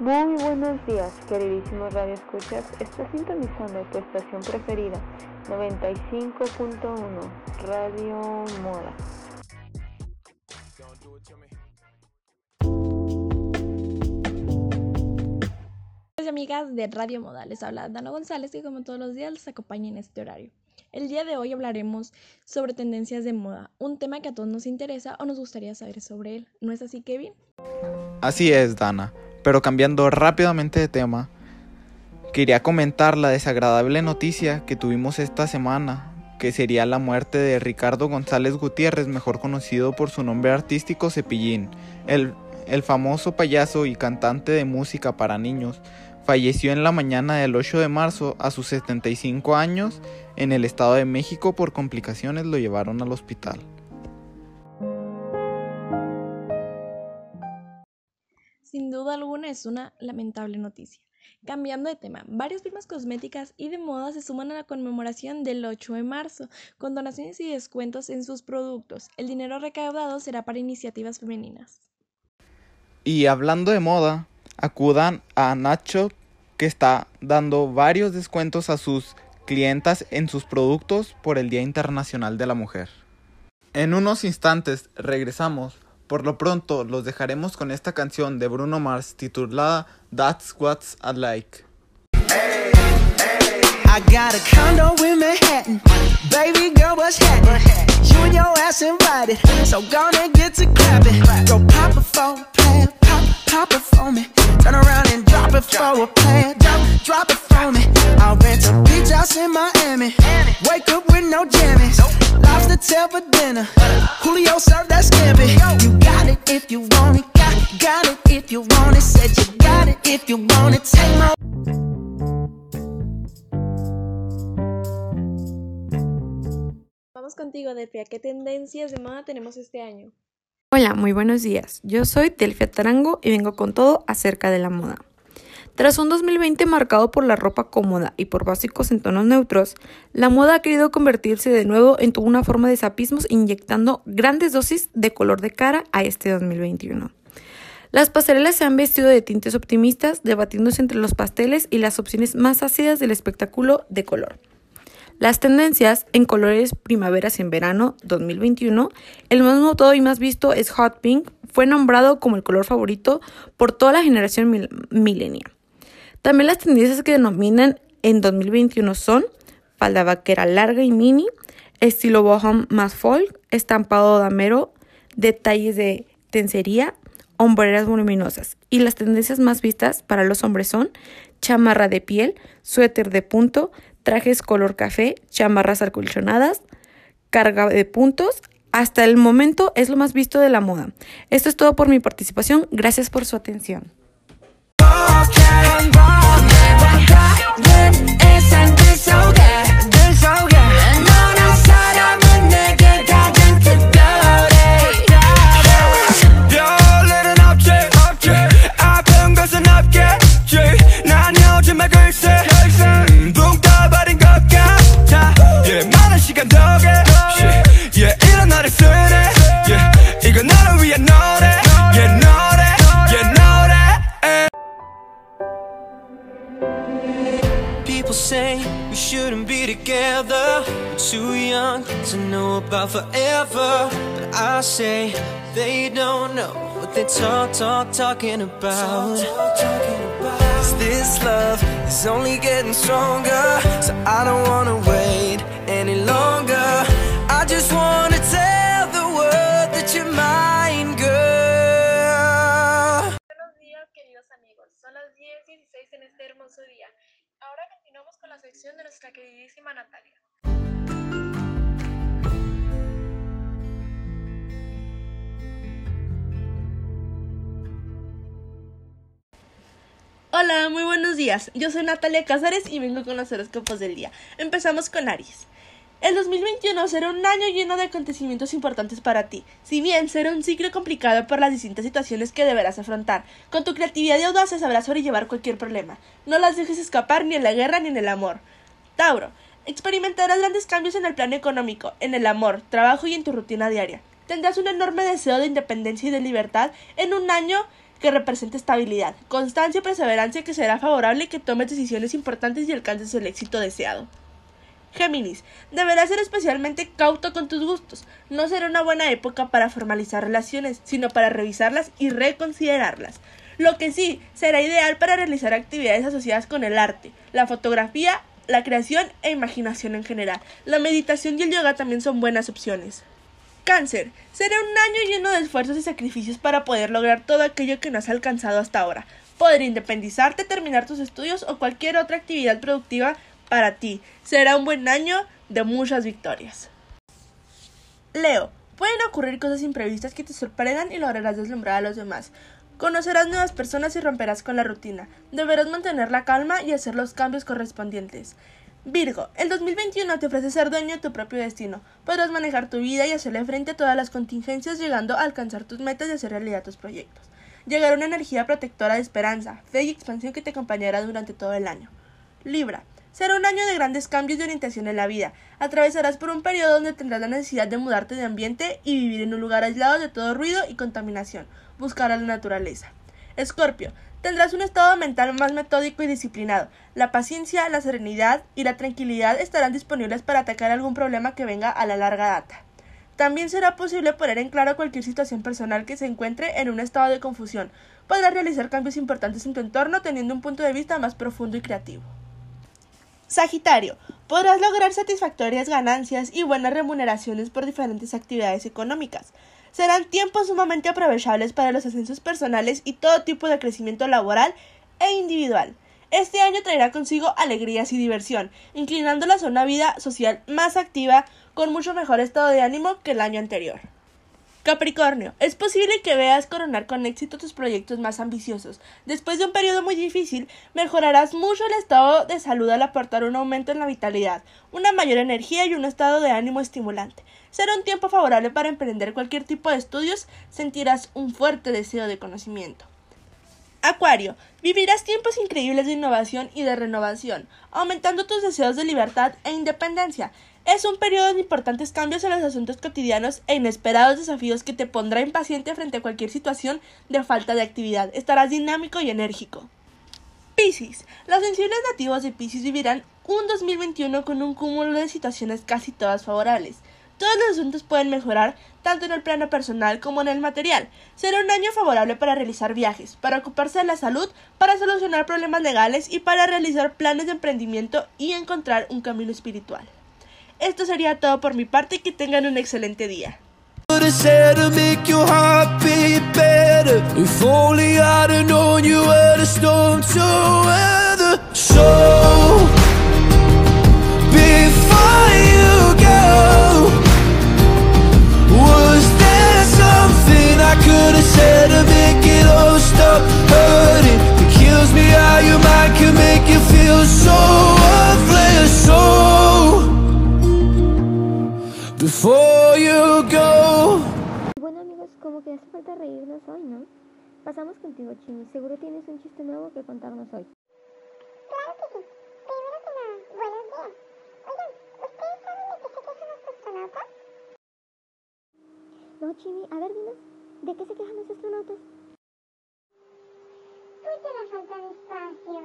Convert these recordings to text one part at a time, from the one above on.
Muy buenos días, queridísimos Radio Escuchas. Está sintonizando tu estación preferida, 95.1 Radio Moda. amigas de Radio Moda, les habla Dana González que como todos los días les acompaña en este horario. El día de hoy hablaremos sobre tendencias de moda, un tema que a todos nos interesa o nos gustaría saber sobre él. ¿No es así, Kevin? Así es, Dana. Pero cambiando rápidamente de tema, quería comentar la desagradable noticia que tuvimos esta semana, que sería la muerte de Ricardo González Gutiérrez, mejor conocido por su nombre artístico Cepillín, el, el famoso payaso y cantante de música para niños. Falleció en la mañana del 8 de marzo a sus 75 años en el Estado de México por complicaciones lo llevaron al hospital. Sin duda alguna es una lamentable noticia. Cambiando de tema, varias firmas cosméticas y de moda se suman a la conmemoración del 8 de marzo, con donaciones y descuentos en sus productos. El dinero recaudado será para iniciativas femeninas. Y hablando de moda, acudan a Nacho que está dando varios descuentos a sus clientas en sus productos por el Día Internacional de la Mujer. En unos instantes regresamos por lo pronto los dejaremos con esta canción de Bruno Mars titulada That's What's I Like. So gonna get to. Go pop a pop, it for me. Turn around and drop it for a plan. Drop, drop it for me. I'll rent a beach house in Miami. Wake up with no jammies. Lobster tail for dinner. Julio served that scampi. You got it if you want it. Got, got it if you want it. Said you got it if you want it. Take my Vamos contigo, Delfia. ¿Qué tendencias de moda tenemos este año? Hola, muy buenos días. Yo soy Delfia Tarango y vengo con todo acerca de la moda. Tras un 2020 marcado por la ropa cómoda y por básicos en tonos neutros, la moda ha querido convertirse de nuevo en una forma de sapismos inyectando grandes dosis de color de cara a este 2021. Las pasarelas se han vestido de tintes optimistas, debatiéndose entre los pasteles y las opciones más ácidas del espectáculo de color. Las tendencias en colores primaveras en verano 2021, el más notado y más visto es Hot Pink, fue nombrado como el color favorito por toda la generación millennial. También las tendencias que denominan en 2021 son falda vaquera larga y mini, estilo bohom más folk, estampado damero, detalles de tencería, hombreras voluminosas. Y las tendencias más vistas para los hombres son chamarra de piel, suéter de punto, trajes color café, chamarras acolchonadas, carga de puntos. Hasta el momento es lo más visto de la moda. Esto es todo por mi participación. Gracias por su atención. About forever. But I say they don't know what they talk, talk, talking about. Cause this love is only getting stronger. So I don't wanna wait any longer. I just wanna tell the world that you're mine, girl. Buenos días, queridos amigos. Son las 10:16 en este hermoso día. Ahora continuamos con la sección de nuestra queridísima Natalia. Hola, muy buenos días. Yo soy Natalia Cázares y vengo con los horóscopos del día. Empezamos con Aries. El 2021 será un año lleno de acontecimientos importantes para ti. Si bien será un ciclo complicado por las distintas situaciones que deberás afrontar, con tu creatividad y audacia sabrás sobrellevar cualquier problema. No las dejes escapar ni en la guerra ni en el amor. Tauro, experimentarás grandes cambios en el plano económico, en el amor, trabajo y en tu rutina diaria. Tendrás un enorme deseo de independencia y de libertad en un año que representa estabilidad, constancia y perseverancia que será favorable que tomes decisiones importantes y alcances el éxito deseado. Géminis, deberás ser especialmente cauto con tus gustos. No será una buena época para formalizar relaciones, sino para revisarlas y reconsiderarlas. Lo que sí será ideal para realizar actividades asociadas con el arte, la fotografía, la creación e imaginación en general. La meditación y el yoga también son buenas opciones. Cáncer, será un año lleno de esfuerzos y sacrificios para poder lograr todo aquello que no has alcanzado hasta ahora. Poder independizarte, terminar tus estudios o cualquier otra actividad productiva para ti. Será un buen año de muchas victorias. Leo, pueden ocurrir cosas imprevistas que te sorprendan y lograrás deslumbrar a los demás. Conocerás nuevas personas y romperás con la rutina. Deberás mantener la calma y hacer los cambios correspondientes. Virgo, el 2021 te ofrece ser dueño de tu propio destino. Podrás manejar tu vida y hacerle frente a todas las contingencias llegando a alcanzar tus metas y hacer realidad tus proyectos. Llegará una energía protectora de esperanza, fe y expansión que te acompañará durante todo el año. Libra, será un año de grandes cambios de orientación en la vida. Atravesarás por un periodo donde tendrás la necesidad de mudarte de ambiente y vivir en un lugar aislado de todo ruido y contaminación. Buscar a la naturaleza. Escorpio, tendrás un estado mental más metódico y disciplinado. La paciencia, la serenidad y la tranquilidad estarán disponibles para atacar algún problema que venga a la larga data. También será posible poner en claro cualquier situación personal que se encuentre en un estado de confusión. Podrás realizar cambios importantes en tu entorno teniendo un punto de vista más profundo y creativo. Sagitario, podrás lograr satisfactorias ganancias y buenas remuneraciones por diferentes actividades económicas. Serán tiempos sumamente aprovechables para los ascensos personales y todo tipo de crecimiento laboral e individual. Este año traerá consigo alegrías y diversión, inclinándolas a una vida social más activa, con mucho mejor estado de ánimo que el año anterior. Capricornio, es posible que veas coronar con éxito tus proyectos más ambiciosos. Después de un periodo muy difícil, mejorarás mucho el estado de salud al aportar un aumento en la vitalidad, una mayor energía y un estado de ánimo estimulante. Será un tiempo favorable para emprender cualquier tipo de estudios, sentirás un fuerte deseo de conocimiento. Acuario, vivirás tiempos increíbles de innovación y de renovación, aumentando tus deseos de libertad e independencia. Es un periodo de importantes cambios en los asuntos cotidianos e inesperados desafíos que te pondrá impaciente frente a cualquier situación de falta de actividad. Estarás dinámico y enérgico. Piscis. Los sensibles nativos de Piscis vivirán un 2021 con un cúmulo de situaciones casi todas favorables. Todos los asuntos pueden mejorar, tanto en el plano personal como en el material. Será un año favorable para realizar viajes, para ocuparse de la salud, para solucionar problemas legales y para realizar planes de emprendimiento y encontrar un camino espiritual. Esto sería todo por mi parte y que tengan un excelente día. Bueno ¿no? Pasamos contigo, Chini. Seguro tienes un chiste nuevo que contarnos hoy. Claro que sí. Primero que nada, buenos días. Oigan, ¿ustedes saben de qué se quejan los astronautas? No, Chini, a ver, dinos, ¿de qué se quejan los astronautas? Pues de la falta de espacio.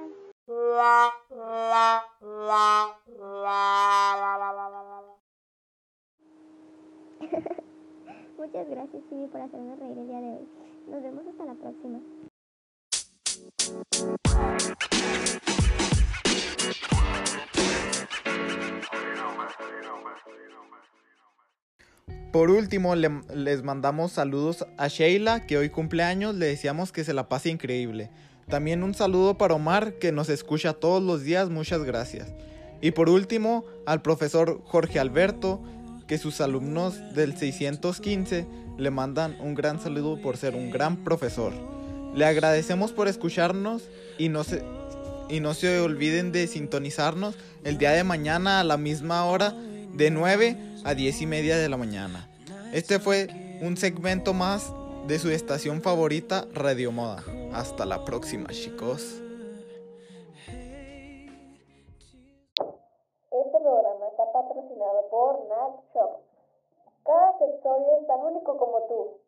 Muchas gracias, Chini, por hacernos reír el día de hoy. Nos vemos hasta la próxima. Por último, le- les mandamos saludos a Sheila, que hoy cumpleaños, le deseamos que se la pase increíble. También un saludo para Omar, que nos escucha todos los días, muchas gracias. Y por último, al profesor Jorge Alberto, que sus alumnos del 615 le mandan un gran saludo por ser un gran profesor. Le agradecemos por escucharnos y no se, y no se olviden de sintonizarnos el día de mañana a la misma hora de 9 a 10 y media de la mañana. Este fue un segmento más de su estación favorita Radio Moda. Hasta la próxima chicos. tan único como tú.